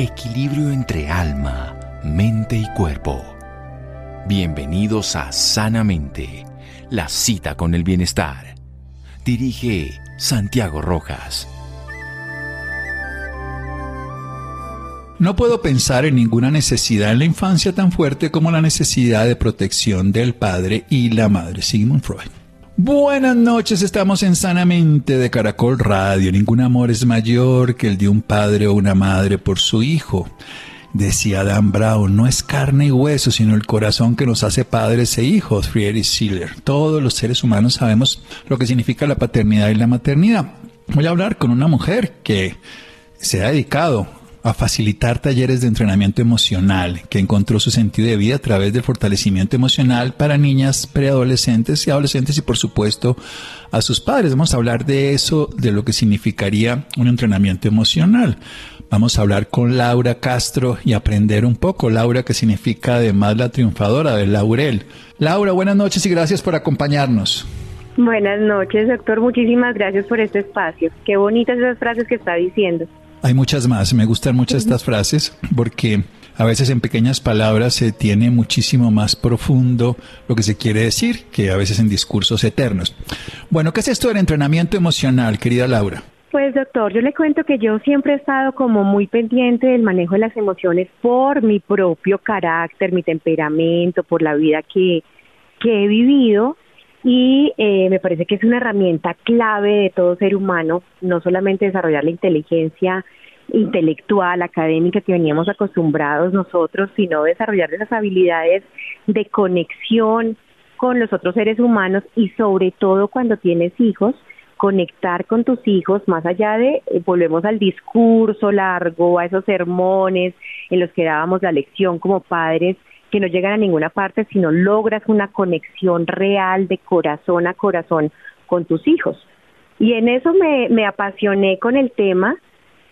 equilibrio entre alma, mente y cuerpo. Bienvenidos a Sanamente, la cita con el bienestar. Dirige Santiago Rojas. No puedo pensar en ninguna necesidad en la infancia tan fuerte como la necesidad de protección del padre y la madre. Sigmund Freud. Buenas noches, estamos en Sanamente de Caracol Radio. Ningún amor es mayor que el de un padre o una madre por su hijo. Decía Dan Brown, no es carne y hueso, sino el corazón que nos hace padres e hijos, Friedrich Schiller. Todos los seres humanos sabemos lo que significa la paternidad y la maternidad. Voy a hablar con una mujer que se ha dedicado a facilitar talleres de entrenamiento emocional, que encontró su sentido de vida a través del fortalecimiento emocional para niñas, preadolescentes y adolescentes y por supuesto a sus padres. Vamos a hablar de eso, de lo que significaría un entrenamiento emocional. Vamos a hablar con Laura Castro y aprender un poco. Laura, que significa además la triunfadora del laurel. Laura, buenas noches y gracias por acompañarnos. Buenas noches, doctor. Muchísimas gracias por este espacio. Qué bonitas esas frases que está diciendo. Hay muchas más, me gustan mucho estas frases porque a veces en pequeñas palabras se tiene muchísimo más profundo lo que se quiere decir que a veces en discursos eternos. Bueno, ¿qué es esto del entrenamiento emocional, querida Laura? Pues doctor, yo le cuento que yo siempre he estado como muy pendiente del manejo de las emociones por mi propio carácter, mi temperamento, por la vida que, que he vivido y eh, me parece que es una herramienta clave de todo ser humano, no solamente desarrollar la inteligencia intelectual, académica que veníamos acostumbrados nosotros, sino desarrollar esas habilidades de conexión con los otros seres humanos y sobre todo cuando tienes hijos, conectar con tus hijos más allá de, eh, volvemos al discurso largo, a esos sermones en los que dábamos la lección como padres, que no llegan a ninguna parte, sino logras una conexión real de corazón a corazón con tus hijos. Y en eso me, me apasioné con el tema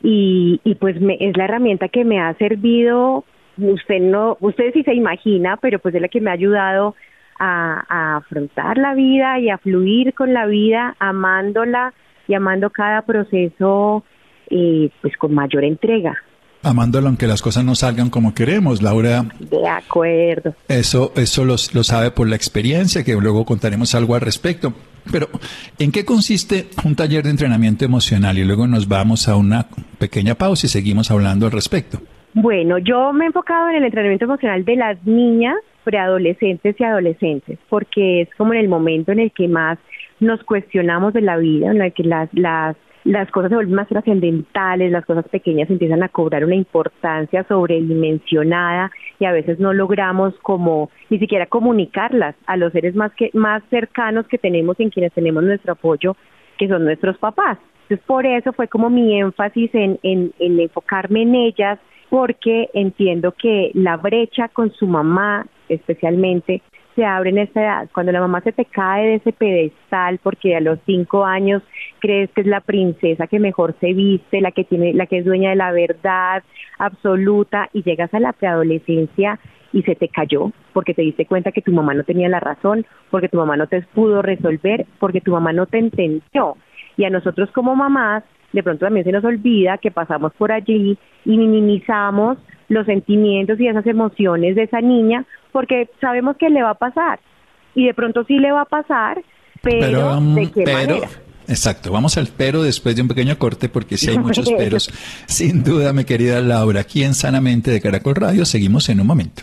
y, y pues me, es la herramienta que me ha servido, usted no, usted sí se imagina, pero pues es la que me ha ayudado a, a afrontar la vida y a fluir con la vida, amándola y amando cada proceso eh, pues con mayor entrega amándolo aunque las cosas no salgan como queremos, Laura. De acuerdo. Eso, eso lo, lo sabe por la experiencia, que luego contaremos algo al respecto. Pero, ¿en qué consiste un taller de entrenamiento emocional? Y luego nos vamos a una pequeña pausa y seguimos hablando al respecto. Bueno, yo me he enfocado en el entrenamiento emocional de las niñas, preadolescentes y adolescentes, porque es como en el momento en el que más nos cuestionamos de la vida, en el que las, las las cosas se vuelven más trascendentales, las cosas pequeñas empiezan a cobrar una importancia sobredimensionada y a veces no logramos como ni siquiera comunicarlas a los seres más que más cercanos que tenemos en quienes tenemos nuestro apoyo, que son nuestros papás. Entonces por eso fue como mi énfasis en, en, en enfocarme en ellas, porque entiendo que la brecha con su mamá especialmente se abre en esta edad, cuando la mamá se te cae de ese pedestal porque a los cinco años crees que es la princesa que mejor se viste, la que tiene, la que es dueña de la verdad absoluta y llegas a la preadolescencia y se te cayó porque te diste cuenta que tu mamá no tenía la razón, porque tu mamá no te pudo resolver, porque tu mamá no te entendió. Y a nosotros como mamás, de pronto también se nos olvida que pasamos por allí y minimizamos los sentimientos y esas emociones de esa niña porque sabemos que le va a pasar y de pronto sí le va a pasar, pero, um, ¿de qué manera? Exacto, vamos al pero después de un pequeño corte porque si hay muchos peros. Sin duda, mi querida Laura, aquí en Sanamente de Caracol Radio seguimos en un momento.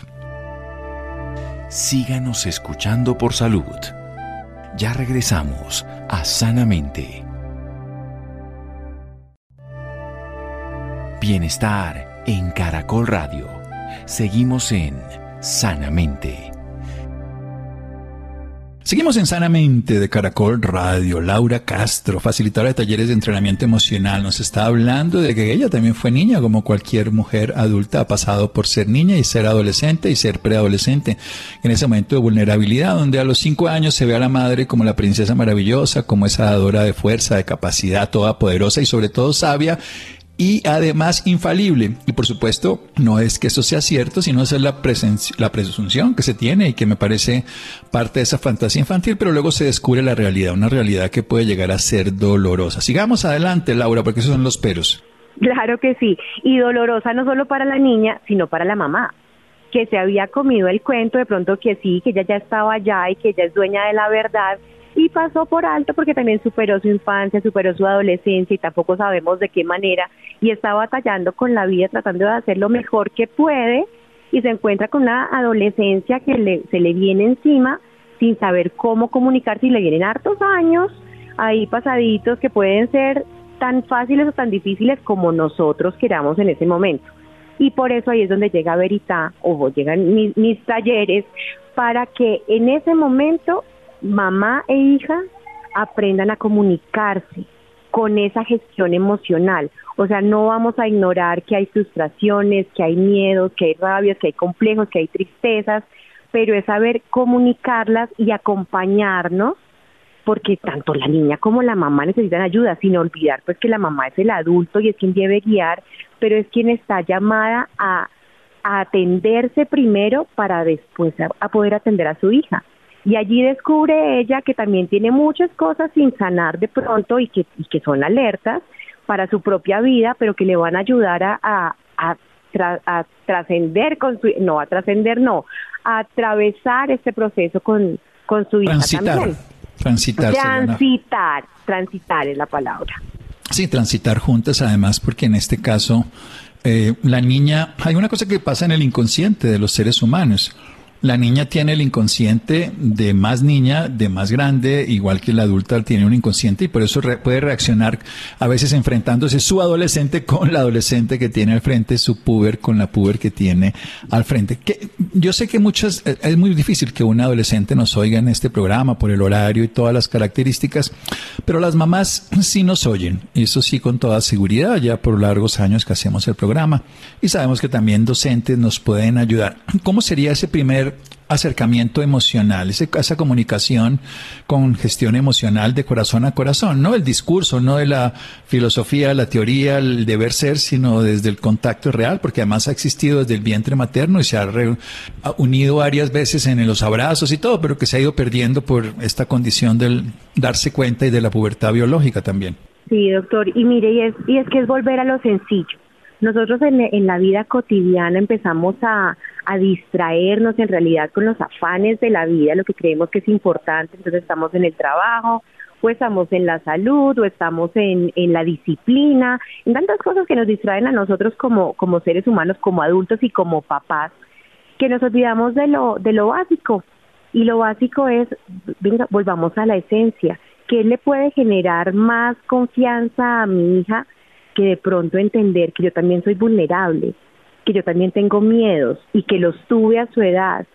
Síganos escuchando por salud. Ya regresamos a Sanamente. Bienestar en Caracol Radio. Seguimos en Sanamente. Seguimos en Sanamente de Caracol Radio. Laura Castro, facilitadora de talleres de entrenamiento emocional, nos está hablando de que ella también fue niña, como cualquier mujer adulta ha pasado por ser niña y ser adolescente y ser preadolescente. En ese momento de vulnerabilidad, donde a los cinco años se ve a la madre como la princesa maravillosa, como esa dadora de fuerza, de capacidad, toda poderosa y sobre todo sabia y además infalible. Y por supuesto, no es que eso sea cierto, sino es la, la presunción que se tiene y que me parece parte de esa fantasía infantil, pero luego se descubre la realidad, una realidad que puede llegar a ser dolorosa. Sigamos adelante, Laura, porque esos son los peros. Claro que sí, y dolorosa no solo para la niña, sino para la mamá, que se había comido el cuento de pronto que sí, que ella ya estaba allá y que ella es dueña de la verdad y pasó por alto porque también superó su infancia, superó su adolescencia y tampoco sabemos de qué manera y está batallando con la vida tratando de hacer lo mejor que puede y se encuentra con una adolescencia que le, se le viene encima sin saber cómo comunicarse y le vienen hartos años ahí pasaditos que pueden ser tan fáciles o tan difíciles como nosotros queramos en ese momento. Y por eso ahí es donde llega Verita o llegan mis, mis talleres para que en ese momento mamá e hija aprendan a comunicarse con esa gestión emocional. O sea, no vamos a ignorar que hay frustraciones, que hay miedos, que hay rabias, que hay complejos, que hay tristezas, pero es saber comunicarlas y acompañarnos porque tanto la niña como la mamá necesitan ayuda, sin olvidar pues que la mamá es el adulto y es quien debe guiar, pero es quien está llamada a, atenderse primero para después a, poder atender a su hija. Y allí descubre ella que también tiene muchas cosas sin sanar de pronto y que, y que son alertas para su propia vida, pero que le van a ayudar a, a, a trascender con su, no, a trascender no, a atravesar este proceso con, con su hija también. Transitar. Transitar, transitar es la palabra. Sí, transitar juntas además, porque en este caso eh, la niña, hay una cosa que pasa en el inconsciente de los seres humanos. La niña tiene el inconsciente de más niña, de más grande, igual que la adulta tiene un inconsciente y por eso puede reaccionar a veces enfrentándose su adolescente con la adolescente que tiene al frente, su puber con la puber que tiene al frente. Yo sé que muchas, eh, es muy difícil que un adolescente nos oiga en este programa por el horario y todas las características, pero las mamás sí nos oyen, eso sí con toda seguridad, ya por largos años que hacemos el programa y sabemos que también docentes nos pueden ayudar. ¿Cómo sería ese primer acercamiento emocional, esa comunicación con gestión emocional de corazón a corazón, no el discurso, no de la filosofía, la teoría, el deber ser, sino desde el contacto real, porque además ha existido desde el vientre materno y se ha, unido varias veces en los abrazos y todo, pero que se ha ido perdiendo por esta condición del darse cuenta y de la pubertad biológica también. Sí, doctor, y mire, y es, y es que es volver a lo sencillo. Nosotros en, en la vida cotidiana empezamos a a distraernos en realidad con los afanes de la vida, lo que creemos que es importante, entonces estamos en el trabajo, o estamos en la salud, o estamos en, en la disciplina, en tantas cosas que nos distraen a nosotros como, como seres humanos, como adultos y como papás, que nos olvidamos de lo, de lo básico. Y lo básico es, venga, volvamos a la esencia. ¿Qué le puede generar más confianza a mi hija que de pronto entender que yo también soy vulnerable? Que yo también tengo miedos y que los tuve a su edad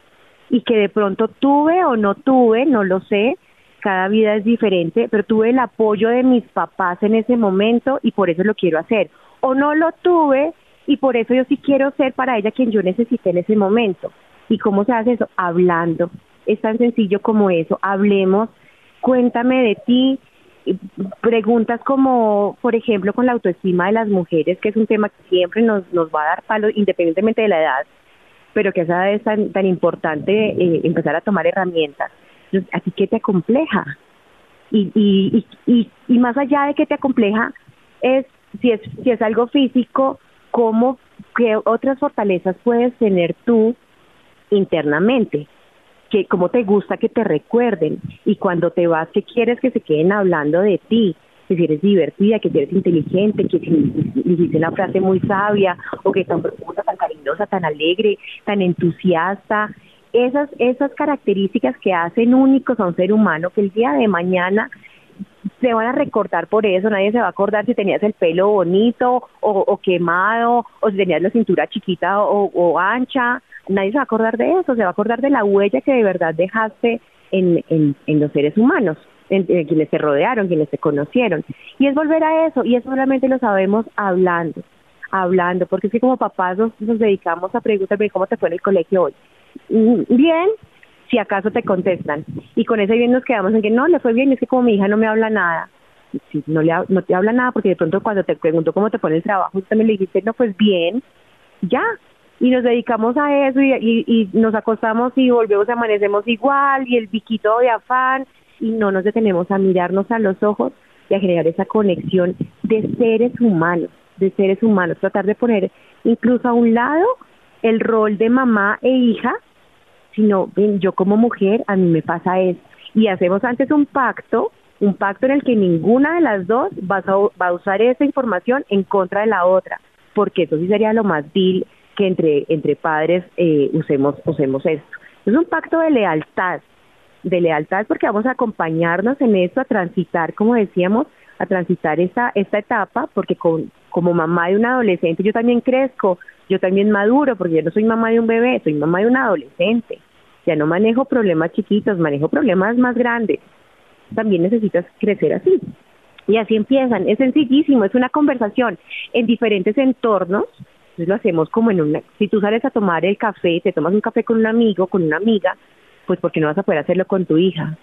y que de pronto tuve o no tuve, no lo sé, cada vida es diferente, pero tuve el apoyo de mis papás en ese momento y por eso lo quiero hacer. O no lo tuve y por eso yo sí quiero ser para ella quien yo necesité en ese momento. ¿Y cómo se hace eso? Hablando. Es tan sencillo como eso. Hablemos, cuéntame de ti, preguntas como, por ejemplo, con la autoestima de las mujeres, que es un tema que siempre nos, nos va a dar palo independientemente de la edad, pero que esa es tan, tan importante eh, empezar a tomar herramientas. Así que te acompleja. Y, y, y, y, más allá de que te acompleja, es si es, si es algo físico, cómo, qué otras fortalezas puedes tener tú internamente que cómo te gusta que te recuerden. Y cuando te vas que quieres que se queden hablando de ti, que si eres divertida, que si eres inteligente, que si dijiste una frase muy sabia o que tan profunda, tan cariñosa, tan alegre, tan entusiasta, esas esas características que hacen únicos a un ser humano que el día de mañana se van a recordar por eso, nadie se va a acordar si tenías el pelo bonito o, quemado, o si tenías la cintura chiquita o, ancha, nadie se va a acordar de eso, se va a acordar de la huella que de verdad dejaste en, en, los seres humanos, en, quienes te rodearon, quienes te conocieron. Y es volver a eso, y eso solamente lo sabemos hablando, hablando, porque es que como papás nos, nos dedicamos a preguntarme cómo te fue en el colegio hoy. Mm, bien, si acaso te contestan. Y con ese bien nos quedamos en que no, le fue bien, es que como mi hija no me habla nada. Si no, le, no te habla nada porque de pronto cuando te pregunto cómo te pone el trabajo, usted me le dijiste, no, pues bien, ya. Y nos dedicamos a eso y, y, nos acostamos y volvemos, amanecemos igual y el biquito de afán y no nos detenemos a mirarnos a los ojos y a generar esa conexión de seres humanos, de seres humanos, tratar de poner incluso a un lado el rol de mamá e hija, sino yo como mujer a mí me pasa esto. Y hacemos antes un pacto, un pacto en el que ninguna de las dos va a, va a usar esa información en contra de la otra, porque eso sí sería lo más vil que entre, entre padres eh, usemos, usemos esto. Es un pacto de lealtad, de lealtad porque vamos a acompañarnos en esto, a transitar, como decíamos, a transitar esta, esta etapa, porque con, como mamá de un adolescente yo también crezco, yo también maduro, porque yo no soy mamá de un bebé, soy mamá de un adolescente. Ya no manejo problemas chiquitos, manejo problemas más grandes. También necesitas crecer así. Y así empiezan. Es sencillísimo, es una conversación en diferentes entornos. Entonces lo hacemos como en una... Si tú sales a tomar el café, te tomas un café con un amigo, con una amiga, pues porque no vas a poder hacerlo con tu hija.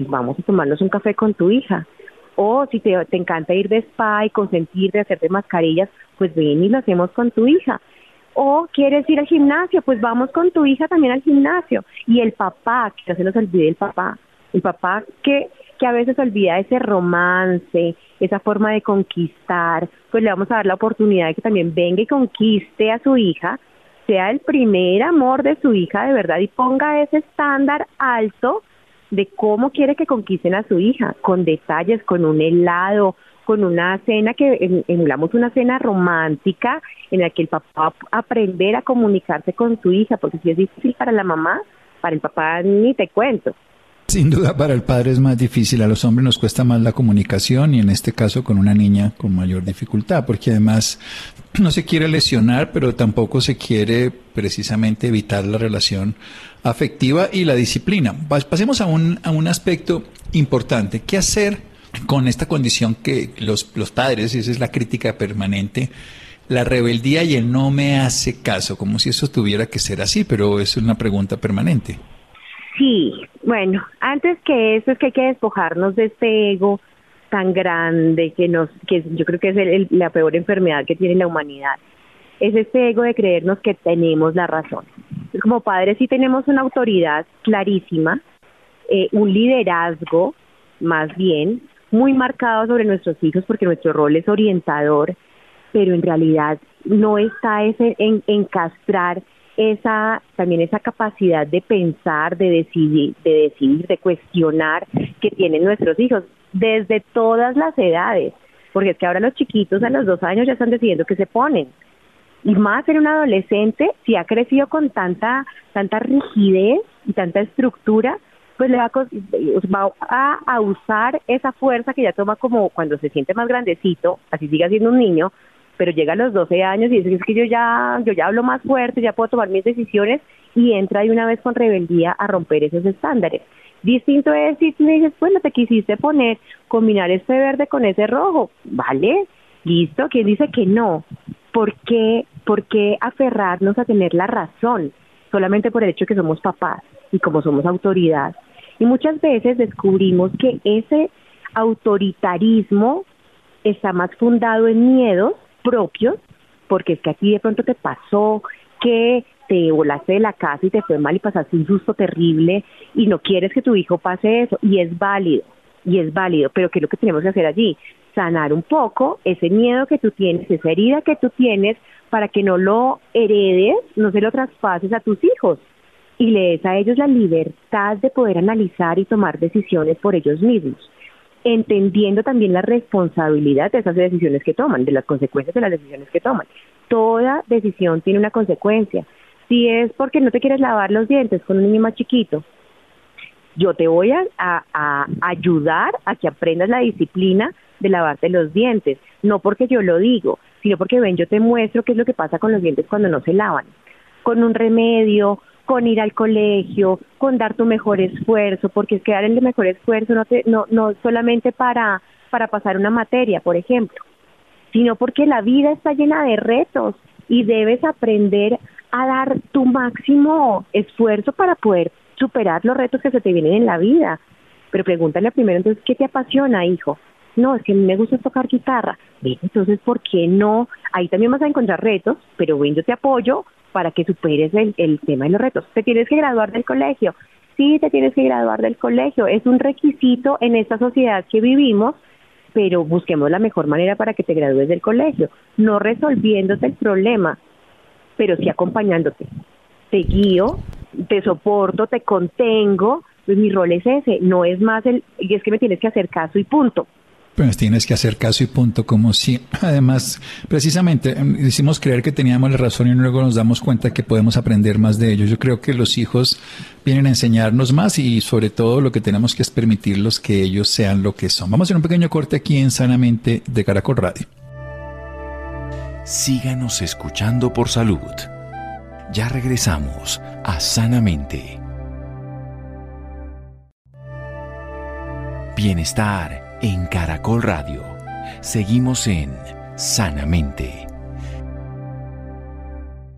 vamos a tomarnos un café con tu hija. O si te, te encanta ir de spa y consentirte, hacerte mascarillas, pues ven y lo hacemos con tu hija. O quieres ir al gimnasio, pues vamos con tu hija también al gimnasio. Y el papá, que no se nos olvide el papá, el papá que, que a veces olvida ese romance, esa forma de conquistar, pues le vamos a dar la oportunidad de que también venga y conquiste a su hija, sea el primer amor de su hija de verdad y ponga ese estándar alto de cómo quiere que conquisten a su hija, con detalles, con un helado, con una cena que emulamos una cena romántica en la que el papá aprender a comunicarse con su hija, porque si es difícil para la mamá, para el papá ni te cuento. Sin duda para el padre es más difícil, a los hombres nos cuesta más la comunicación y en este caso con una niña con mayor dificultad, porque además no se quiere lesionar, pero tampoco se quiere precisamente evitar la relación afectiva y la disciplina. Pasemos a un, a un aspecto importante. ¿Qué hacer con esta condición que los, los padres, y esa es la crítica permanente, la rebeldía y el no me hace caso, como si eso tuviera que ser así, pero es una pregunta permanente. Sí, bueno, antes que eso es que hay que despojarnos de este ego tan grande que nos, que yo creo que es la peor enfermedad que tiene la humanidad. Es este ego de creernos que tenemos la razón. Como padres sí tenemos una autoridad clarísima, eh, un liderazgo más bien muy marcado sobre nuestros hijos porque nuestro rol es orientador, pero en realidad no está ese en, en castrar esa también esa capacidad de pensar, de decidir, de decidir, de cuestionar que tienen nuestros hijos desde todas las edades, porque es que ahora los chiquitos a los dos años ya están decidiendo qué se ponen. Y más en un adolescente si ha crecido con tanta tanta rigidez y tanta estructura pues le va, a, usar esa fuerza que ya toma como cuando se siente más grandecito, así siga siendo un niño, pero llega a los 12 años y dice es que yo ya, yo ya hablo más fuerte, ya puedo tomar mis decisiones y entra de una vez con rebeldía a romper esos estándares. Distinto es si tú dices, bueno, te quisiste poner, combinar este verde con ese rojo, ¿vale? Listo, ¿quién dice que no? ¿Por qué, ¿Por qué aferrarnos a tener la razón solamente por el hecho de que somos papás y como somos autoridad? Y muchas veces descubrimos que ese autoritarismo está más fundado en miedos propios, porque es que aquí de pronto te pasó que te volaste de la casa y te fue mal y pasaste un susto terrible y no quieres que tu hijo pase eso y es válido, y es válido, pero ¿qué es lo que tenemos que hacer allí? Sanar un poco ese miedo que tú tienes, esa herida que tú tienes para que no lo heredes, no se lo traspases a tus hijos y le des a ellos la libertad de poder analizar y tomar decisiones por ellos mismos entendiendo también la responsabilidad de esas decisiones que toman, de las consecuencias de las decisiones que toman. Toda decisión tiene una consecuencia. Si es porque no te quieres lavar los dientes con un niño más chiquito, yo te voy a, a, ayudar a que aprendas la disciplina de lavarte los dientes, no porque yo lo digo, sino porque ven, yo te muestro qué es lo que pasa con los dientes cuando no se lavan. Con un remedio, con ir al colegio, con dar tu mejor esfuerzo, porque es que dar el mejor esfuerzo no, te, no, no solamente para, para pasar una materia, por ejemplo, sino porque la vida está llena de retos y debes aprender a dar tu máximo esfuerzo para poder superar los retos que se te vienen en la vida. Pero pregúntale primero entonces, ¿qué te apasiona, hijo? No, es que me gusta tocar guitarra. Bien, entonces, ¿por qué no? Ahí también vas a encontrar retos, pero bueno, yo te apoyo para que superes el, tema de los retos. Te tienes que graduar del colegio. Sí, te tienes que graduar del colegio. Es un requisito en esta sociedad que vivimos, pero busquemos la mejor manera para que te gradúes del colegio, no resolviéndote el problema, pero sí acompañándote. Te guío, te soporto, te contengo, pues mi rol es ese, no es más el, y es que me tienes que hacer caso y punto. Pues tienes que hacer caso y punto, como si, además, precisamente, em, hicimos creer que teníamos la razón y luego nos damos cuenta que podemos aprender más de ellos. Yo creo que los hijos vienen a enseñarnos más y sobre todo lo que tenemos que es permitirlos que ellos sean lo que son. Vamos a hacer un pequeño corte aquí en Sanamente de Caracol Radio. Síganos escuchando por salud. Ya regresamos a Sanamente. Bienestar en Caracol Radio. Seguimos en Sanamente.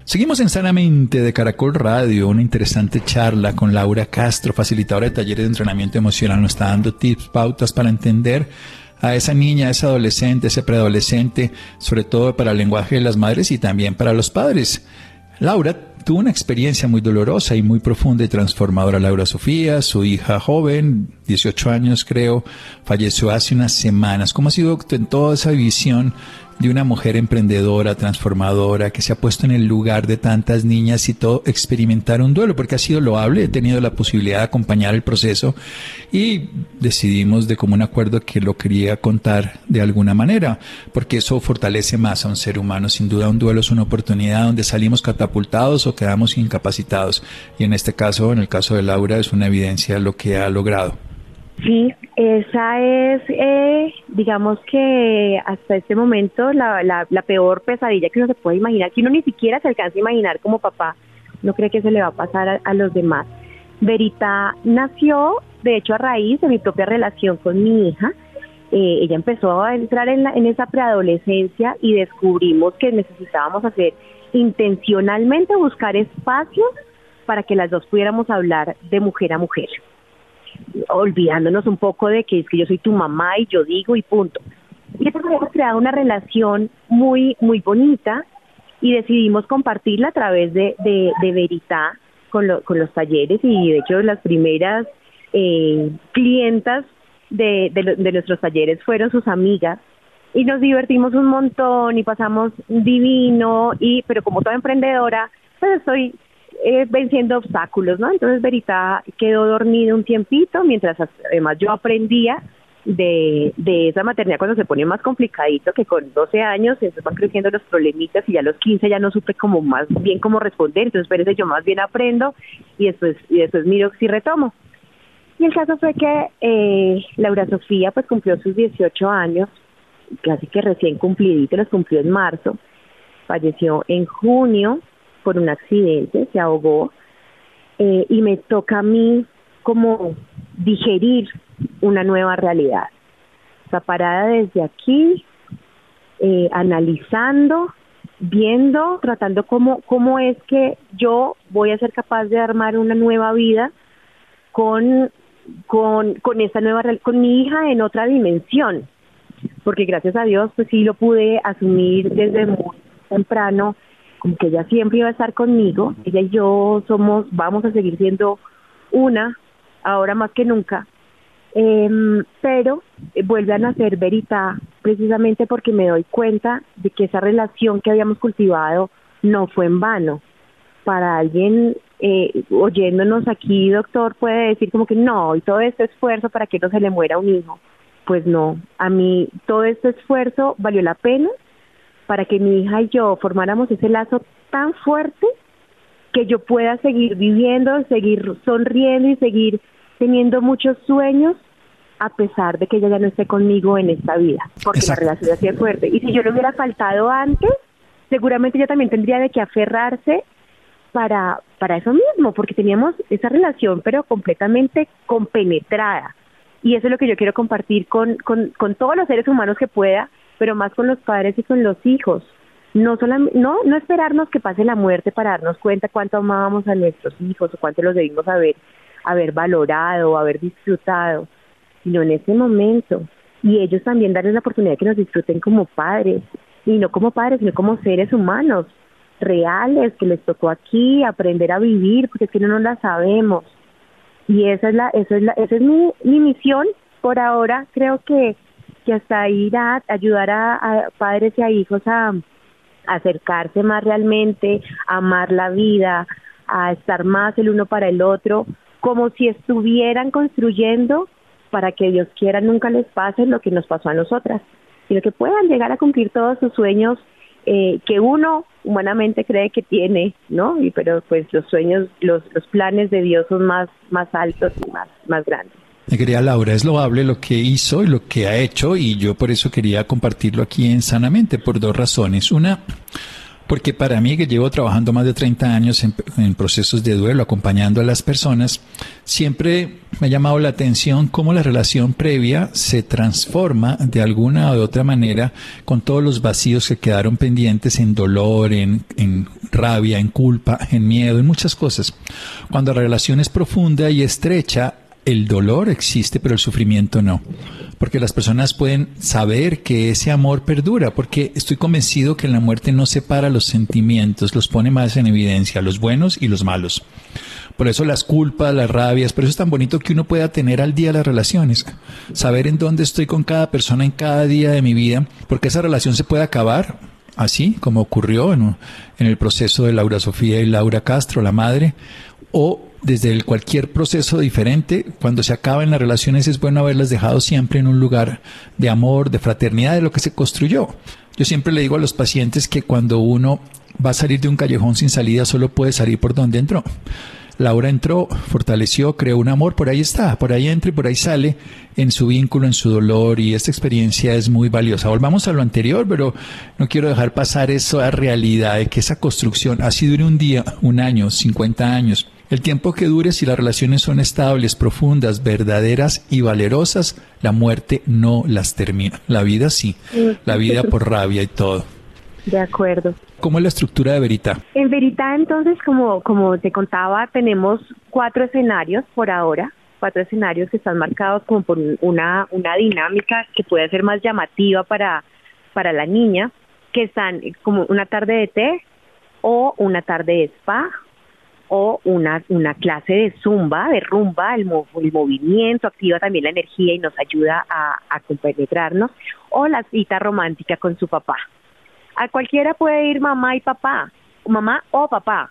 Seguimos en Sanamente de Caracol Radio, una interesante charla con Laura Castro, facilitadora de talleres de entrenamiento emocional. Nos está dando tips, pautas para entender a esa niña, a ese adolescente, ese preadolescente, sobre todo para el lenguaje de las madres y también para los padres. Laura tuvo una experiencia muy dolorosa y muy profunda y transformadora. Laura Sofía, su hija joven, 18 años creo, falleció hace unas semanas. ¿Cómo ha sido en toda esa visión de una mujer emprendedora, transformadora, que se ha puesto en el lugar de tantas niñas y todo, experimentar un duelo, porque ha sido loable, he tenido la posibilidad de acompañar el proceso y decidimos de común acuerdo que lo quería contar de alguna manera, porque eso fortalece más a un ser humano. Sin duda un duelo es una oportunidad donde salimos catapultados o quedamos incapacitados y en este caso, en el caso de Laura, es una evidencia de lo que ha logrado. Sí, esa es, eh, digamos que hasta este momento la, la, peor pesadilla que uno se puede imaginar, que uno ni siquiera se alcanza a imaginar como papá, no cree que se le va a pasar a, los demás. Verita nació, de hecho, a raíz de mi propia relación con mi hija. Eh, ella empezó a entrar en, en esa preadolescencia y descubrimos que necesitábamos hacer intencionalmente buscar espacios para que las dos pudiéramos hablar de mujer a mujer olvidándonos un poco de que es que yo soy tu mamá y yo digo y punto. Y entonces hemos creado una relación muy, muy bonita y decidimos compartirla a través de, de, de Verita con, con los talleres y de hecho las primeras eh, clientas de, de, de nuestros talleres fueron sus amigas y nos divertimos un montón y pasamos divino y pero como toda emprendedora pues estoy eh, venciendo obstáculos, ¿no? Entonces Verita quedó dormida un tiempito mientras además yo aprendía de, de esa maternidad cuando se pone más complicadito que con 12 años, entonces van creciendo los problemitas y ya los 15 ya no supe como más bien cómo responder, entonces parece yo más bien aprendo y después, y después miro si retomo. Y el caso fue que eh, Laura Sofía pues cumplió sus 18 años, casi que recién cumplidito, los cumplió en marzo, falleció en junio por un accidente, se ahogó, eh, y me toca a mí como digerir una nueva realidad. O parada desde aquí, eh, analizando, viendo, tratando cómo, cómo es que yo voy a ser capaz de armar una nueva vida con, con, con esta nueva, con mi hija en otra dimensión. Porque gracias a Dios, pues sí lo pude asumir desde muy temprano como que ella siempre iba a estar conmigo, ella y yo somos, vamos a seguir siendo una, ahora más que nunca, em, pero eh, vuelve a nacer Verita precisamente porque me doy cuenta de que esa relación que habíamos cultivado no fue en vano. Para alguien eh, oyéndonos aquí, doctor, puede decir como que no, y todo este esfuerzo para que no se le muera un hijo. Pues no, a mí todo este esfuerzo valió la pena para que mi hija y yo formáramos ese lazo tan fuerte que yo pueda seguir viviendo, seguir sonriendo y seguir teniendo muchos sueños a pesar de que ella ya no esté conmigo en esta vida, porque la relación así es fuerte. Y si yo le hubiera faltado antes, seguramente ella también tendría de que aferrarse para, para eso mismo, porque teníamos esa relación pero completamente compenetrada. Y eso es lo que yo quiero compartir con, con, con todos los seres humanos que pueda, pero más con los padres y con los hijos. No, solamente, no, no esperarnos que pase la muerte para darnos cuenta cuánto amábamos a nuestros hijos o cuánto los debimos haber, haber valorado, haber disfrutado, sino en ese momento. Y ellos también darles la oportunidad de que nos disfruten como padres, y no como padres, sino como seres humanos reales que les tocó aquí aprender a vivir, porque es que no nos la sabemos. Y esa es la, esa es la, esa es mi, mi misión por ahora. Creo que que hasta ir a ayudar a, padres y a hijos a, acercarse más realmente, a amar la vida, a estar más el uno para el otro, como si estuvieran construyendo para que Dios quiera nunca les pase lo que nos pasó a nosotras, sino que puedan llegar a cumplir todos sus sueños eh, que uno humanamente cree que tiene, ¿no? Y pero pues los sueños, los, los planes de Dios son más, más altos y más, más grandes. Me quería Laura, es loable lo que hizo y lo que ha hecho y yo por eso quería compartirlo aquí en Sanamente por dos razones. Una, porque para mí que llevo trabajando más de 30 años en, procesos de duelo, acompañando a las personas, siempre me ha llamado la atención cómo la relación previa se transforma de alguna u otra manera con todos los vacíos que quedaron pendientes en dolor, en, en rabia, en culpa, en miedo, en muchas cosas. Cuando la relación es profunda y estrecha, el dolor existe, pero el sufrimiento no. Porque las personas pueden saber que ese amor perdura, porque estoy convencido que la muerte no separa los sentimientos, los pone más en evidencia, los buenos y los malos. Por eso las culpas, las rabias, por eso es tan bonito que uno pueda tener al día las relaciones, saber en dónde estoy con cada persona en cada día de mi vida, porque esa relación se puede acabar, así como ocurrió en, en el proceso de Laura Sofía y Laura Castro, la madre, o desde el cualquier proceso diferente, cuando se acaban las relaciones es bueno haberlas dejado siempre en un lugar de amor, de fraternidad, de lo que se construyó. Yo siempre le digo a los pacientes que cuando uno va a salir de un callejón sin salida solo puede salir por donde entró. Laura entró, fortaleció, creó un amor, por ahí está, por ahí entra y por ahí sale en su vínculo, en su dolor y esta experiencia es muy valiosa. Volvamos a lo anterior, pero no quiero dejar pasar eso a realidad de que esa construcción, así dure un día, un año, 50 años, el tiempo que dure, si las relaciones son estables, profundas, verdaderas y valerosas, la muerte no las termina. La vida sí, la vida por rabia y todo. De acuerdo. ¿Cómo es la estructura de Verita? En Verita, entonces, como, como te contaba, tenemos cuatro escenarios por ahora, cuatro escenarios que están marcados como por una, una dinámica que puede ser más llamativa para, para la niña, que están como una tarde de té o una tarde de spa o una, una clase de zumba, de rumba, el, movimiento activa también la energía y nos ayuda a, a compenetrarnos, o la cita romántica con su papá. A cualquiera puede ir mamá y papá, mamá o papá,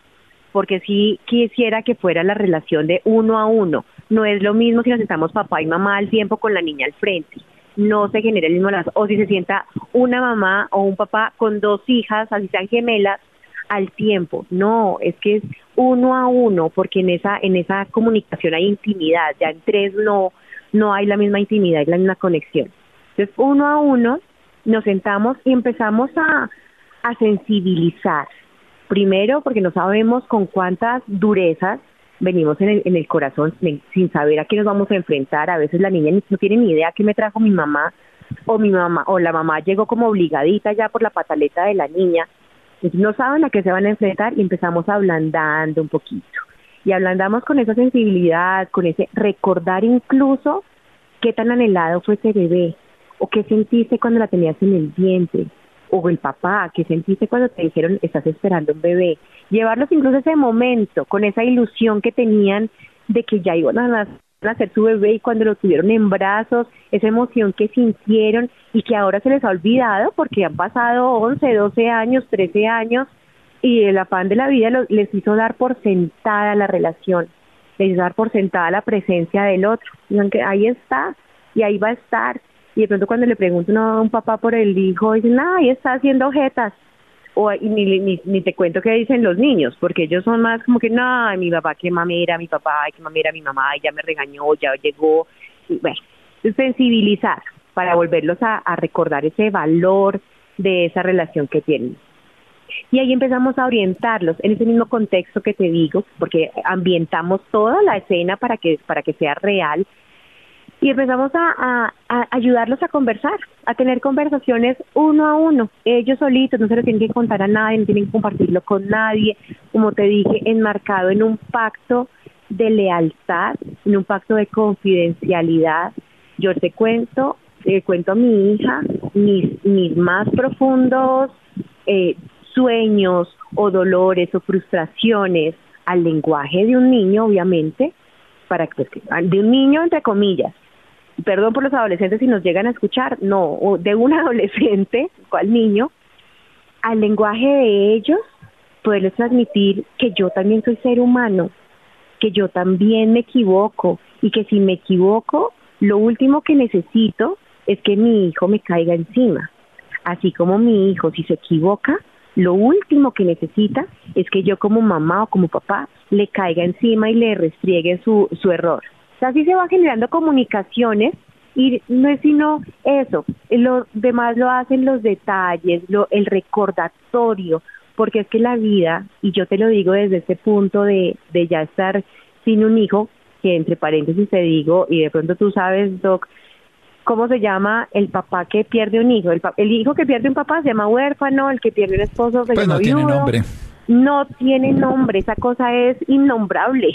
porque si quisiera que fuera la relación de uno a uno. No es lo mismo si nos sentamos papá y mamá al tiempo con la niña al frente. No se genera el mismo lazo. O si se sienta una mamá o un papá con dos hijas, así sean gemelas, al tiempo. No, es que es uno a uno, porque en esa, en esa comunicación hay intimidad, ya en tres no, no hay la misma intimidad, y la misma conexión. Entonces, uno a uno nos sentamos y empezamos a, a sensibilizar. Primero, porque no sabemos con cuántas durezas venimos en el, en el corazón sin saber a qué nos vamos a enfrentar. A veces la niña no tiene ni idea qué me trajo mi mamá o mi mamá o la mamá llegó como obligadita ya por la pataleta de la niña no saben a qué se van a enfrentar y empezamos ablandando un poquito. Y ablandamos con esa sensibilidad, con ese recordar incluso qué tan anhelado fue ese bebé, o qué sentiste cuando la tenías en el vientre, o el papá, qué sentiste cuando te dijeron estás esperando un bebé. Llevarlos incluso ese momento, con esa ilusión que tenían de que ya iban a a ser su bebé y cuando lo tuvieron en brazos, esa emoción que sintieron y que ahora se les ha olvidado porque han pasado 11, 12 años, 13 años y el afán de la vida les hizo dar por sentada la relación, les hizo dar por sentada la presencia del otro. Y aunque ahí está y ahí va a estar. Y de pronto cuando le pregunto a un papá por el hijo, dicen, ah, ahí está haciendo jetas o ni, ni, ni, te cuento qué dicen los niños, porque ellos son más como que, no, mi papá, qué mamera, mi papá, qué mamera, mi mamá, ya me regañó, ya llegó. Bueno, sensibilizar para volverlos a, a recordar ese valor de esa relación que tienen. Y ahí empezamos a orientarlos en ese mismo contexto que te digo, porque ambientamos toda la escena para que, para que sea real y empezamos a, ayudarlos a conversar, a tener conversaciones uno a uno, ellos solitos, no se lo tienen que contar a nadie, no tienen que compartirlo con nadie, como te dije, enmarcado en un pacto de lealtad, en un pacto de confidencialidad. Yo te cuento, te cuento a mi hija mis, mis más profundos eh, sueños o dolores o frustraciones al lenguaje de un niño, obviamente, para que, de un niño entre comillas, perdón por los adolescentes si nos llegan a escuchar, no, de un adolescente, cual niño, al lenguaje de ellos, poderles transmitir que yo también soy ser humano, que yo también me equivoco y que si me equivoco, lo último que necesito es que mi hijo me caiga encima. Así como mi hijo, si se equivoca, lo último que necesita es que yo como mamá o como papá le caiga encima y le restriegue su, su error. Así se va generando comunicaciones y no es sino eso, lo demás lo hacen los detalles, lo, el recordatorio, porque es que la vida, y yo te lo digo desde ese punto de, de ya estar sin un hijo, que entre paréntesis te digo, y de pronto tú sabes, Doc, cómo se llama el papá que pierde un hijo. El, el hijo que pierde un papá se llama huérfano, el que pierde un esposo se pues llama no tiene nombre. No tiene nombre, esa cosa es innombrable.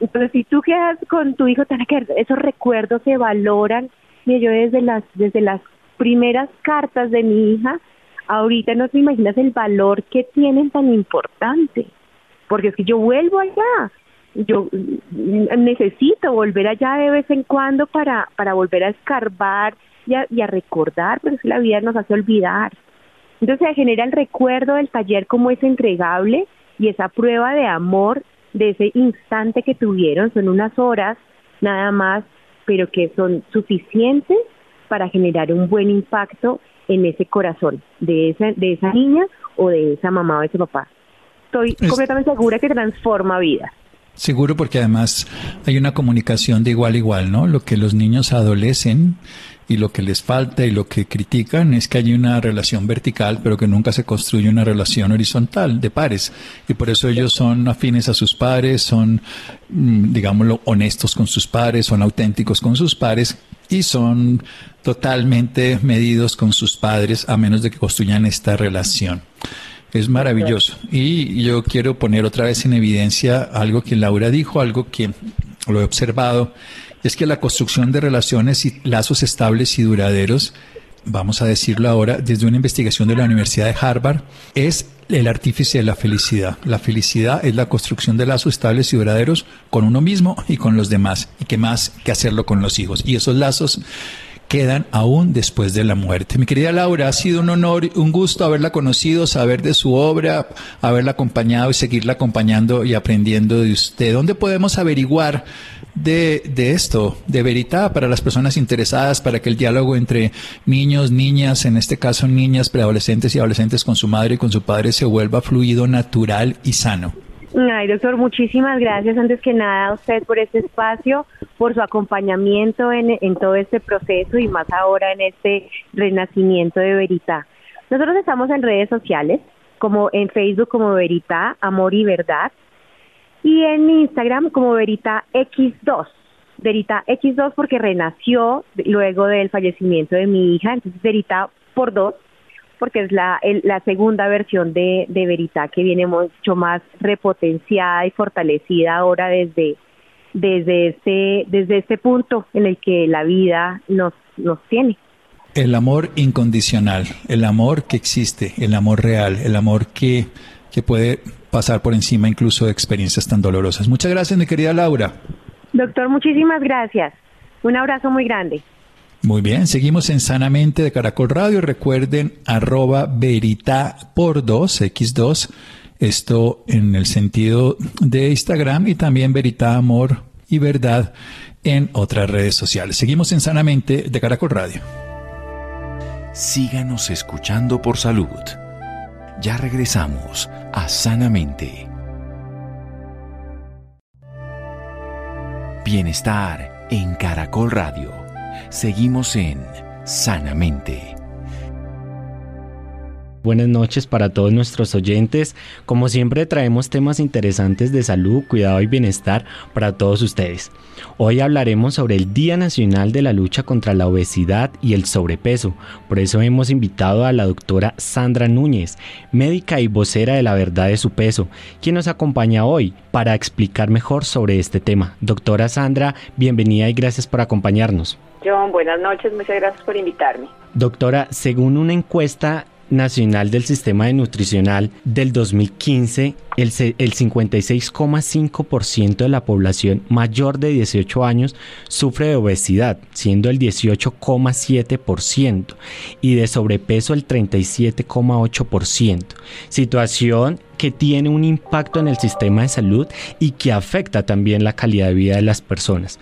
Entonces, si tú quedas con tu hijo, que esos recuerdos se valoran. Y yo desde las, desde las primeras cartas de mi hija, ahorita no te imaginas el valor que tienen tan importante. Porque es que yo vuelvo allá yo necesito volver allá de vez en cuando para, para volver a escarbar y a, recordar, pero es que la vida nos hace olvidar. Entonces se genera el recuerdo del taller como es entregable y esa prueba de amor de ese instante que tuvieron, son unas horas nada más, pero que son suficientes para generar un buen impacto en ese corazón de esa, de esa niña o de esa mamá o de ese papá. Estoy completamente segura que transforma vidas. Seguro porque además hay una comunicación de igual a igual, ¿no? Lo que los niños adolecen y lo que les falta y lo que critican es que hay una relación vertical, pero que nunca se construye una relación horizontal de pares. Y por eso ellos son afines a sus pares, son, mm, digámoslo, honestos con sus pares, son auténticos con sus pares y son totalmente medidos con sus padres a menos de que construyan esta relación. Es maravilloso. Y yo quiero poner otra vez en evidencia algo que Laura dijo, algo que lo he observado, es que la construcción de relaciones y lazos estables y duraderos, vamos a decirlo ahora, desde una investigación de la Universidad de Harvard, es el artífice de la felicidad. La felicidad es la construcción de lazos estables y duraderos con uno mismo y con los demás, y que más que hacerlo con los hijos. Y esos lazos quedan aún después de la muerte. Mi querida Laura, ha sido un honor, un gusto haberla conocido, saber de su obra, haberla acompañado y seguirla acompañando y aprendiendo de usted. ¿Dónde podemos averiguar de, de esto, de veridad, para las personas interesadas, para que el diálogo entre niños, niñas, en este caso niñas, preadolescentes y adolescentes con su madre y con su padre se vuelva fluido, natural y sano? Ay, doctor, muchísimas gracias antes que nada a usted por este espacio, por su acompañamiento en, todo este proceso y más ahora en este renacimiento de Verita. Nosotros estamos en redes sociales, como en Facebook como Verita, Amor y Verdad, y en Instagram como Verita X2. Verita X2 porque renació luego del fallecimiento de mi hija, entonces Verita por dos porque es la, la segunda versión de, de Verita que viene mucho más repotenciada y fortalecida ahora desde, desde, este, desde este punto en el que la vida nos, nos tiene. El amor incondicional, el amor que existe, el amor real, el amor que, que puede pasar por encima incluso de experiencias tan dolorosas. Muchas gracias, mi querida Laura. Doctor, muchísimas gracias. Un abrazo muy grande. Muy bien, seguimos en Sanamente de Caracol Radio. Recuerden arroba verita por 2, X2, esto en el sentido de Instagram y también verita amor y verdad en otras redes sociales. Seguimos en Sanamente de Caracol Radio. Síganos escuchando por salud. Ya regresamos a Sanamente. Bienestar en Caracol Radio Seguimos en Sanamente. Buenas noches para todos nuestros oyentes. Como siempre traemos temas interesantes de salud, cuidado y bienestar para todos ustedes. Hoy hablaremos sobre el Día Nacional de la Lucha contra la Obesidad y el Sobrepeso. Por eso hemos invitado a la doctora Sandra Núñez, médica y vocera de la verdad de su peso, quien nos acompaña hoy para explicar mejor sobre este tema. Doctora Sandra, bienvenida y gracias por acompañarnos. John, buenas noches, muchas gracias por invitarme. Doctora, según una encuesta Nacional del Sistema de Nutricional del 2015, el, el 56,5% de la población mayor de 18 años sufre de obesidad, siendo el 18,7%, y de sobrepeso el 37,8%. Situación que tiene un impacto en el sistema de salud y que afecta también la calidad de vida de las personas.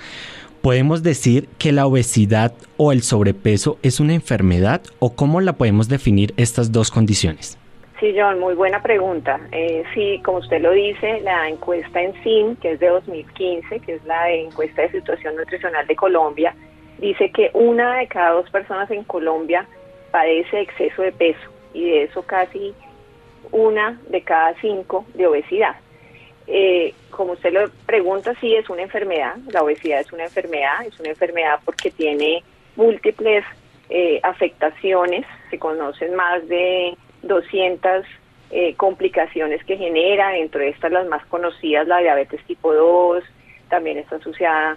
¿Podemos decir que la obesidad o el sobrepeso es una enfermedad o cómo la podemos definir estas dos condiciones? Sí, John, muy buena pregunta. Eh, sí, como usted lo dice, la encuesta en SIN, que es de 2015, que es la encuesta de situación nutricional de Colombia, dice que una de cada dos personas en Colombia padece exceso de peso y de eso casi una de cada cinco de obesidad. Eh, como usted lo pregunta, sí es una enfermedad, la obesidad es una enfermedad, es una enfermedad porque tiene múltiples eh, afectaciones, se conocen más de 200 eh, complicaciones que genera, dentro de estas las más conocidas, la diabetes tipo 2, también está asociada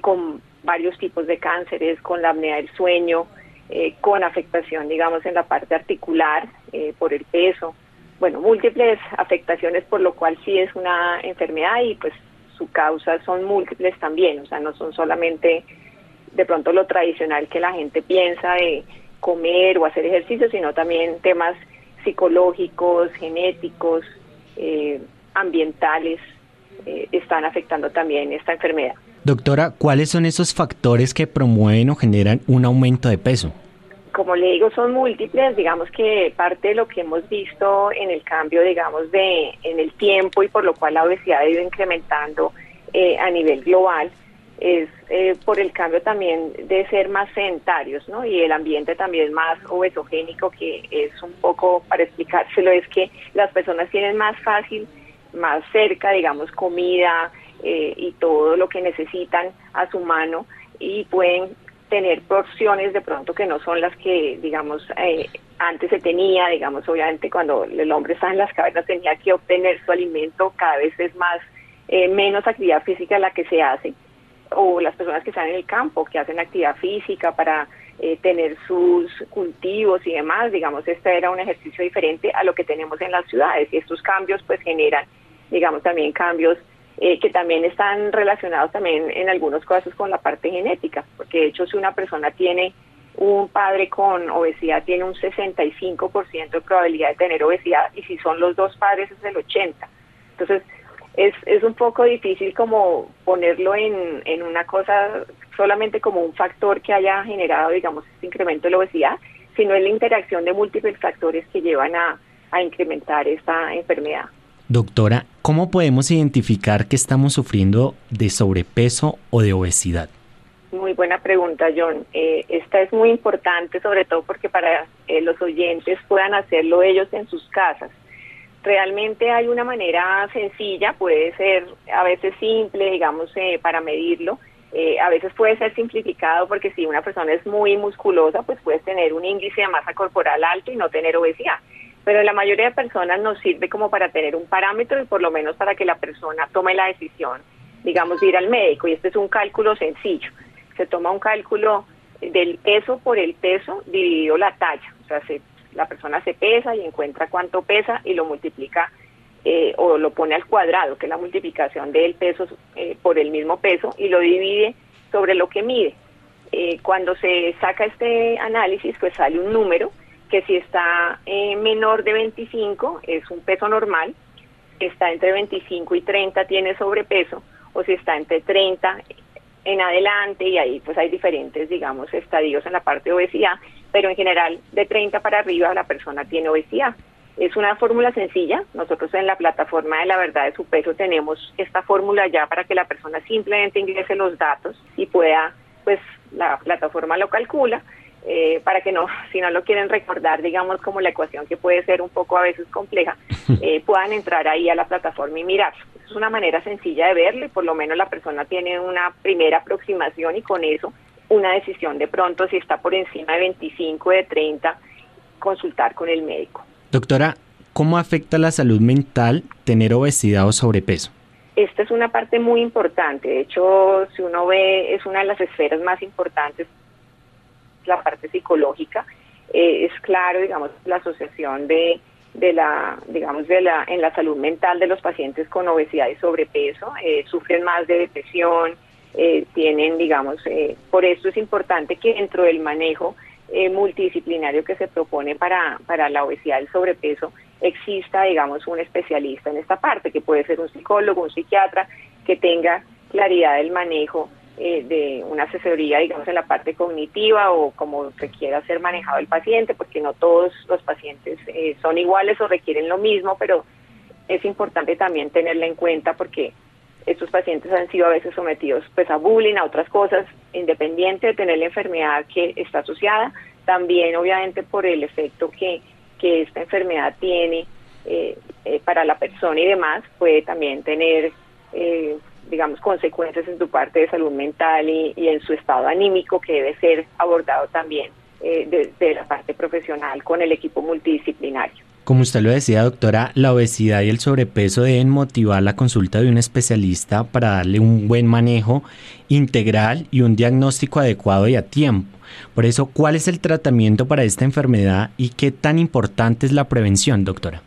con varios tipos de cánceres, con la apnea del sueño, con afectación, digamos, en la parte articular por el peso, bueno, múltiples afectaciones, por lo cual sí es una enfermedad y pues su causa son múltiples también, o sea, no son solamente de pronto lo tradicional que la gente piensa de comer o hacer ejercicio, sino también temas psicológicos, genéticos, eh, ambientales, eh, están afectando también esta enfermedad. Doctora, ¿cuáles son esos factores que promueven o generan un aumento de peso? Como le digo, son múltiples, digamos que parte de lo que hemos visto en el cambio, digamos, de en el tiempo y por lo cual la obesidad ha ido incrementando eh, a nivel global, es eh, por el cambio también de ser más sedentarios, ¿no? Y el ambiente también más obesogénico, que es un poco, para explicárselo, es que las personas tienen más fácil, más cerca, digamos, comida eh, y todo lo que necesitan a su mano y pueden tener porciones de pronto que no son las que, digamos, eh, antes se tenía, digamos, obviamente cuando el hombre estaba en las cavernas tenía que obtener su alimento, cada vez es más, eh, menos actividad física la que se hace, o las personas que están en el campo, que hacen actividad física para eh, tener sus cultivos y demás, digamos, este era un ejercicio diferente a lo que tenemos en las ciudades. Y estos cambios pues generan, digamos, también cambios eh, que también están relacionados también en algunos casos con la parte genética, porque de hecho si una persona tiene un padre con obesidad tiene un 65% de probabilidad de tener obesidad y si son los dos padres es el 80%. Entonces es, es un poco difícil como ponerlo en, en una cosa solamente como un factor que haya generado, digamos, este incremento de la obesidad, sino en la interacción de múltiples factores que llevan a, a incrementar esta enfermedad. Doctora, ¿cómo podemos identificar que estamos sufriendo de sobrepeso o de obesidad? Muy buena pregunta, John. Eh, esta es muy importante, sobre todo porque para eh, los oyentes puedan hacerlo ellos en sus casas. Realmente hay una manera sencilla, puede ser a veces simple, digamos, eh, para medirlo. a veces puede ser simplificado porque si una persona es muy musculosa, pues puedes tener un índice de masa corporal alto y no tener obesidad pero la mayoría de personas nos sirve como para tener un parámetro y por lo menos para que la persona tome la decisión, digamos, de ir al médico. Y este es un cálculo sencillo. Se toma un cálculo del peso por el peso dividido la talla. O sea, la persona se pesa y encuentra cuánto pesa y lo multiplica eh, o lo pone al cuadrado, que es la multiplicación del peso eh, por el mismo peso, y lo divide sobre lo que mide. Eh, cuando se saca este análisis, pues sale un número que si está eh, menor de 25 es un peso normal, está entre 25 y 30 tiene sobrepeso, o si está entre 30 en adelante, y ahí pues hay diferentes, digamos, estadios en la parte de obesidad, pero en general de 30 para arriba la persona tiene obesidad. Es una fórmula sencilla, nosotros en la plataforma de la verdad de su peso tenemos esta fórmula ya para que la persona simplemente ingrese los datos y pueda, pues la plataforma lo calcula eh, para que no, si no lo quieren recordar, digamos, como la ecuación que puede ser un poco a veces compleja, eh, puedan entrar ahí a la plataforma y mirar. Es una manera sencilla de verlo y por lo menos la persona tiene una primera aproximación y con eso una decisión de pronto si está por encima de 25, de 30, consultar con el médico. Doctora, ¿cómo afecta la salud mental tener obesidad o sobrepeso? Esta es una parte muy importante. De hecho, si uno ve, es una de las esferas más importantes la parte psicológica. es claro, digamos, la asociación de de la, digamos, de la, en la salud mental de los pacientes con obesidad y sobrepeso, eh, sufren más de depresión, eh, tienen, digamos, eh, por eso es importante que dentro del manejo multidisciplinario que se propone para, para la obesidad y el sobrepeso exista, digamos, un especialista en esta parte, que puede ser un psicólogo, un psiquiatra, que tenga claridad del manejo eh, de una asesoría, digamos, en la parte cognitiva o como requiera ser manejado el paciente, porque no todos los pacientes eh, son iguales o requieren lo mismo, pero es importante también tenerla en cuenta porque estos pacientes han sido a veces sometidos pues a bullying, a otras cosas, independiente de tener la enfermedad que está asociada, también obviamente por el efecto que, que esta enfermedad tiene eh, para la persona y demás, puede también tener eh, digamos, consecuencias en su parte de salud mental y, en su estado anímico que debe ser abordado también eh, desde la parte profesional con el equipo multidisciplinario. Como usted lo decía, doctora, la obesidad y el sobrepeso deben motivar la consulta de un especialista para darle un buen manejo integral y un diagnóstico adecuado y a tiempo. Por eso, ¿cuál es el tratamiento para esta enfermedad y qué tan importante es la prevención, doctora?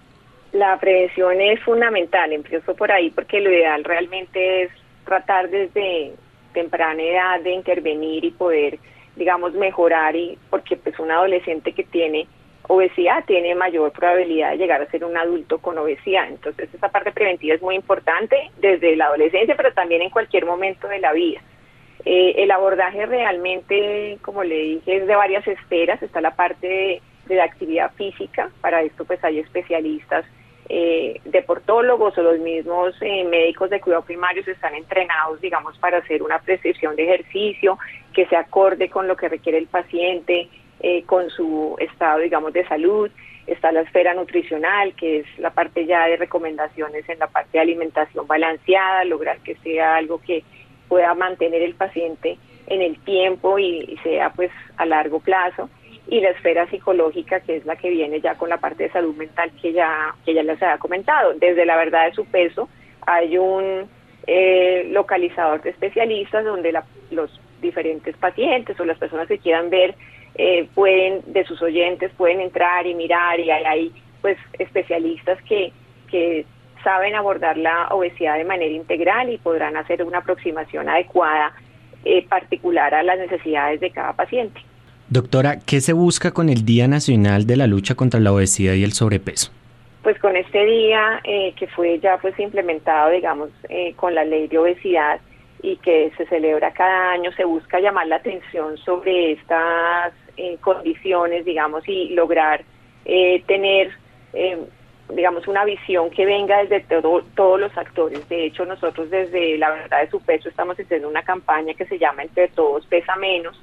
La prevención es fundamental, empiezo por ahí porque lo ideal realmente es tratar desde temprana edad de intervenir y poder, digamos, mejorar y porque pues un adolescente que tiene obesidad tiene mayor probabilidad de llegar a ser un adulto con obesidad. Entonces esa parte preventiva es muy importante desde la adolescencia, pero también en cualquier momento de la vida. Eh, el abordaje realmente, como le dije, es de varias esferas. Está la parte de, de la actividad física, para esto pues hay especialistas eh, deportólogos o los mismos eh, médicos de cuidado primarios están entrenados, digamos, para hacer una prescripción de ejercicio que se acorde con lo que requiere el paciente, eh, con su estado, digamos, de salud. Está la esfera nutricional, que es la parte ya de recomendaciones en la parte de alimentación balanceada, lograr que sea algo que pueda mantener el paciente en el tiempo y sea pues a largo plazo y la esfera psicológica, que es la que viene ya con la parte de salud mental que ya, que ya les había comentado. Desde la verdad de su peso hay un eh, localizador de especialistas donde los diferentes pacientes o las personas que quieran ver eh, pueden, de sus oyentes, pueden entrar y mirar y hay, pues especialistas que, que saben abordar la obesidad de manera integral y podrán hacer una aproximación adecuada eh, particular a las necesidades de cada paciente. Doctora, ¿qué se busca con el Día Nacional de la Lucha contra la Obesidad y el Sobrepeso? Pues con este día eh, que fue ya pues implementado, digamos, eh, con la ley de obesidad y que se celebra cada año, se busca llamar la atención sobre estas eh, condiciones, digamos, y lograr tener, digamos, una visión que venga desde todos los actores. De hecho, nosotros desde la verdad de su peso estamos haciendo una campaña que se llama Entre Todos Pesa Menos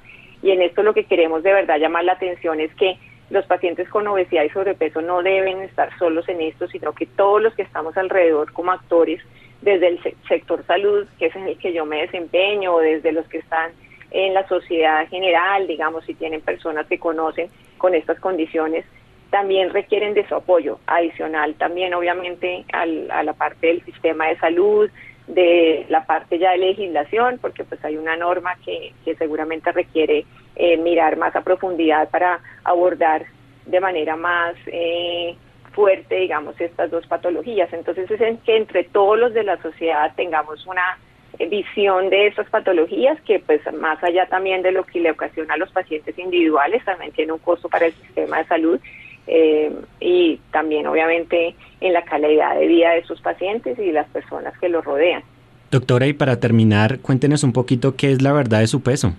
y en esto lo que queremos de verdad llamar la atención es que los pacientes con obesidad y sobrepeso no deben estar solos en esto, sino que todos los que estamos alrededor como actores, desde el sector salud, que es en el que yo me desempeño, o desde los que están en la sociedad general, digamos, si tienen personas que conocen con estas condiciones, también requieren de su apoyo adicional, también obviamente al, a la parte del sistema de salud, de la parte ya de legislación, porque pues hay una norma que, que seguramente requiere eh, mirar más a profundidad para abordar de manera más eh, fuerte, digamos, estas dos patologías. Entonces es en que entre todos los de la sociedad tengamos una eh, visión de estas patologías que pues más allá también de lo que le ocasiona a los pacientes individuales, también tiene un costo para el sistema de salud eh, y también obviamente en la calidad de vida de sus pacientes y las personas que los rodean. Doctora, y para terminar, cuéntenos un poquito qué es la verdad de su peso.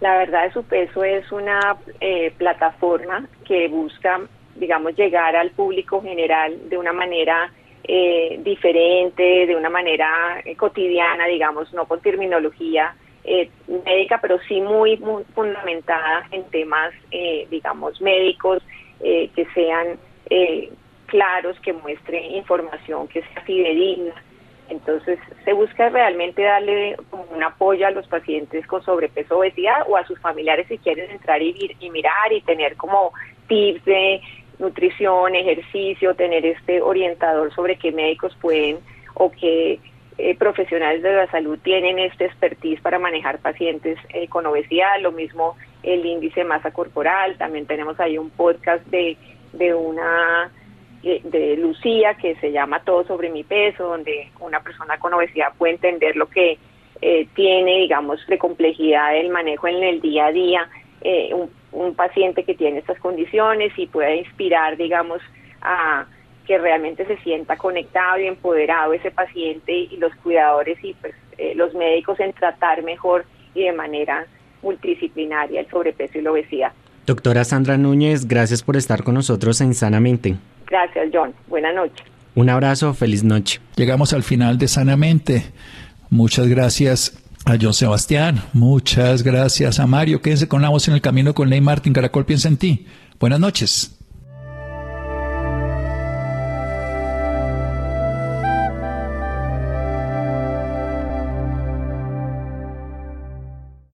La verdad de su peso es una eh, plataforma que busca, digamos, llegar al público general de una manera eh, diferente, de una manera cotidiana, digamos, no con terminología médica, pero sí muy, muy fundamentada en temas, digamos, médicos eh, que sean eh, claros, que muestren información que sea fidedigna. Entonces, se busca realmente darle un apoyo a los pacientes con sobrepeso obesidad o a sus familiares si quieren entrar y, y mirar y tener como tips de nutrición, ejercicio, tener este orientador sobre qué médicos pueden o qué eh, profesionales de la salud tienen este expertise para manejar pacientes con obesidad, lo mismo el índice de masa corporal, también tenemos ahí un podcast de, de una de Lucía que se llama Todo sobre mi peso, donde una persona con obesidad puede entender lo que eh, tiene, digamos, de complejidad del manejo en el día a día eh, un, un, paciente que tiene estas condiciones y puede inspirar, digamos, a que realmente se sienta conectado y empoderado ese paciente y los cuidadores y pues eh, los médicos en tratar mejor y de manera multidisciplinaria el sobrepeso y la obesidad. Doctora Sandra Núñez, gracias por estar con nosotros en Sanamente. Gracias, John. Buenas noches. Un abrazo, feliz noche. Llegamos al final de Sanamente. Muchas gracias a John Sebastián. Muchas gracias a Mario. Quédense con la voz en el camino con Ley Martin. Caracol piensa en ti. Buenas noches.